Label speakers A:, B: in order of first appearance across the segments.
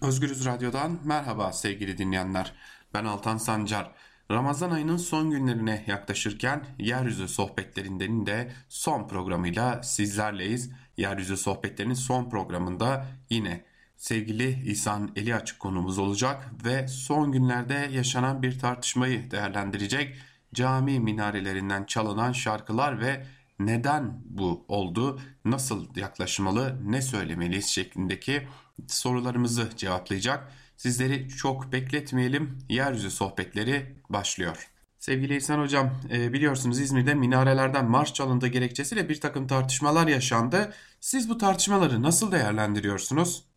A: Özgürüz Radyo'dan merhaba sevgili dinleyenler. Ben Altan Sancar. Ramazan ayının son günlerine yaklaşırken Yeryüzü Sohbetlerinden de son programıyla sizlerleyiz. Yeryüzü Sohbetlerinin son programında yine sevgili İhsan Eli Açık konumuz olacak ve son günlerde yaşanan bir tartışmayı değerlendirecek. Cami minarelerinden çalınan şarkılar ve neden bu oldu, nasıl yaklaşmalı, ne söylemeliyiz şeklindeki sorularımızı cevaplayacak. Sizleri çok bekletmeyelim. Yeryüzü sohbetleri başlıyor. Sevgili İhsan Hocam e, biliyorsunuz İzmir'de minarelerden marş çalındığı gerekçesiyle bir takım tartışmalar yaşandı. Siz bu tartışmaları nasıl değerlendiriyorsunuz?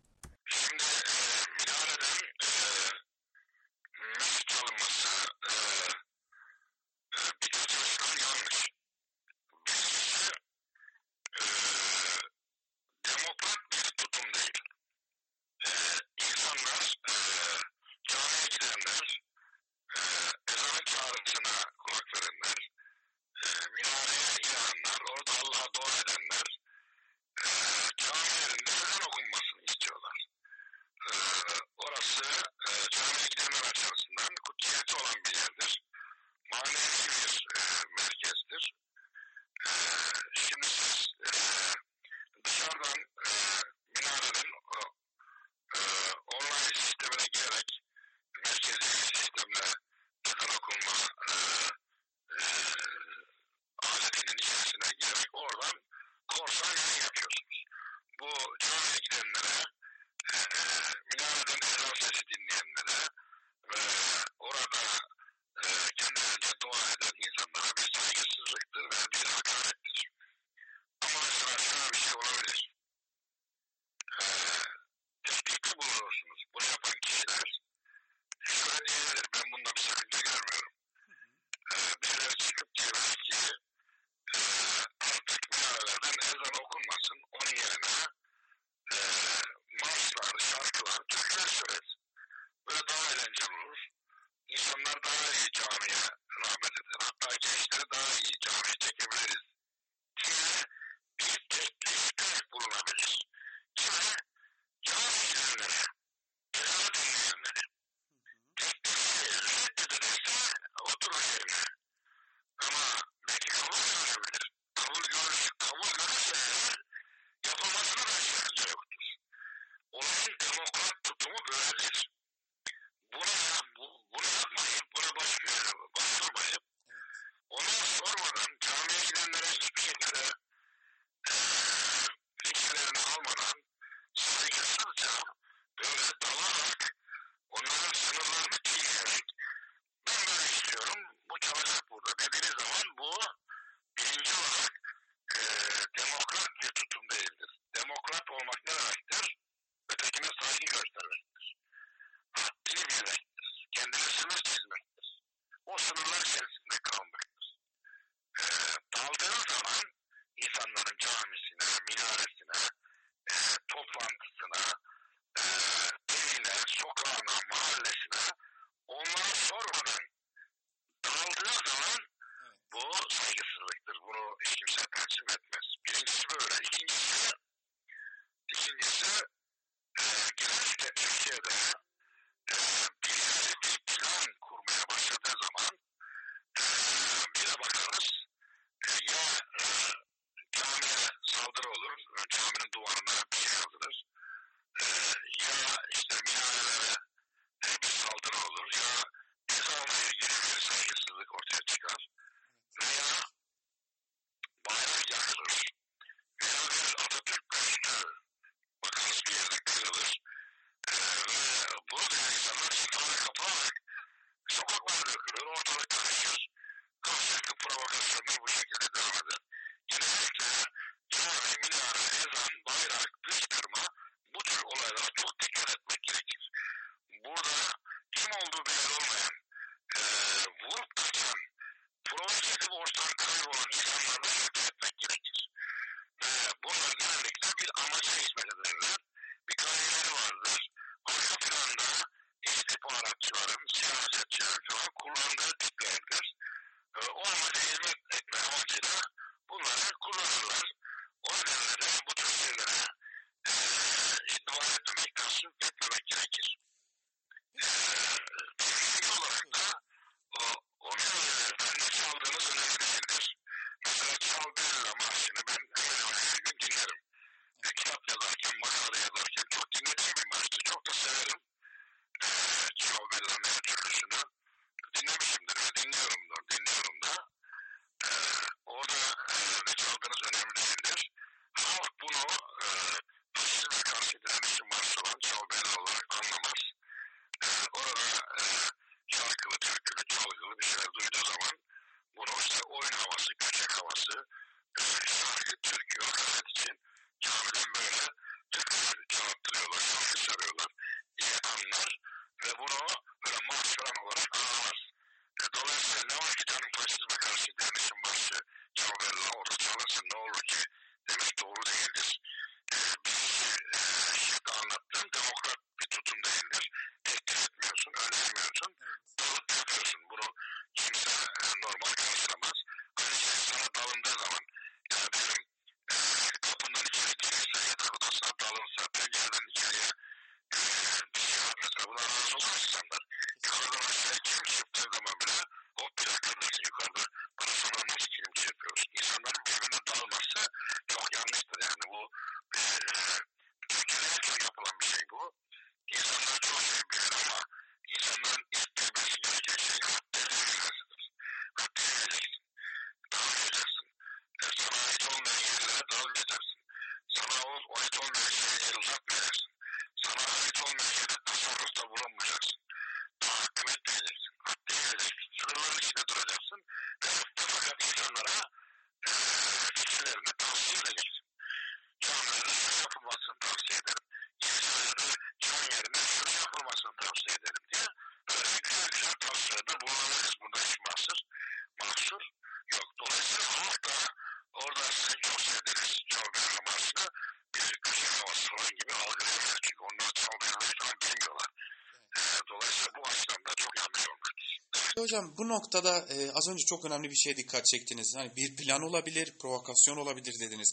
A: Hocam bu noktada e, az önce çok önemli bir şeye dikkat çektiniz. Hani bir plan olabilir, provokasyon olabilir dediniz.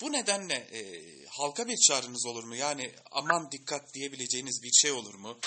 A: Bu nedenle e, halka bir çağrınız olur mu? Yani aman dikkat diyebileceğiniz bir şey olur mu?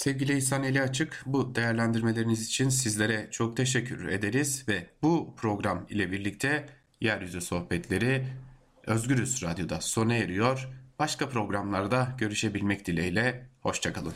A: Sevgili İhsan Eli Açık bu değerlendirmeleriniz için sizlere çok teşekkür ederiz ve bu program ile birlikte Yeryüzü Sohbetleri Özgürüz Radyo'da sona eriyor. Başka programlarda görüşebilmek dileğiyle hoşçakalın.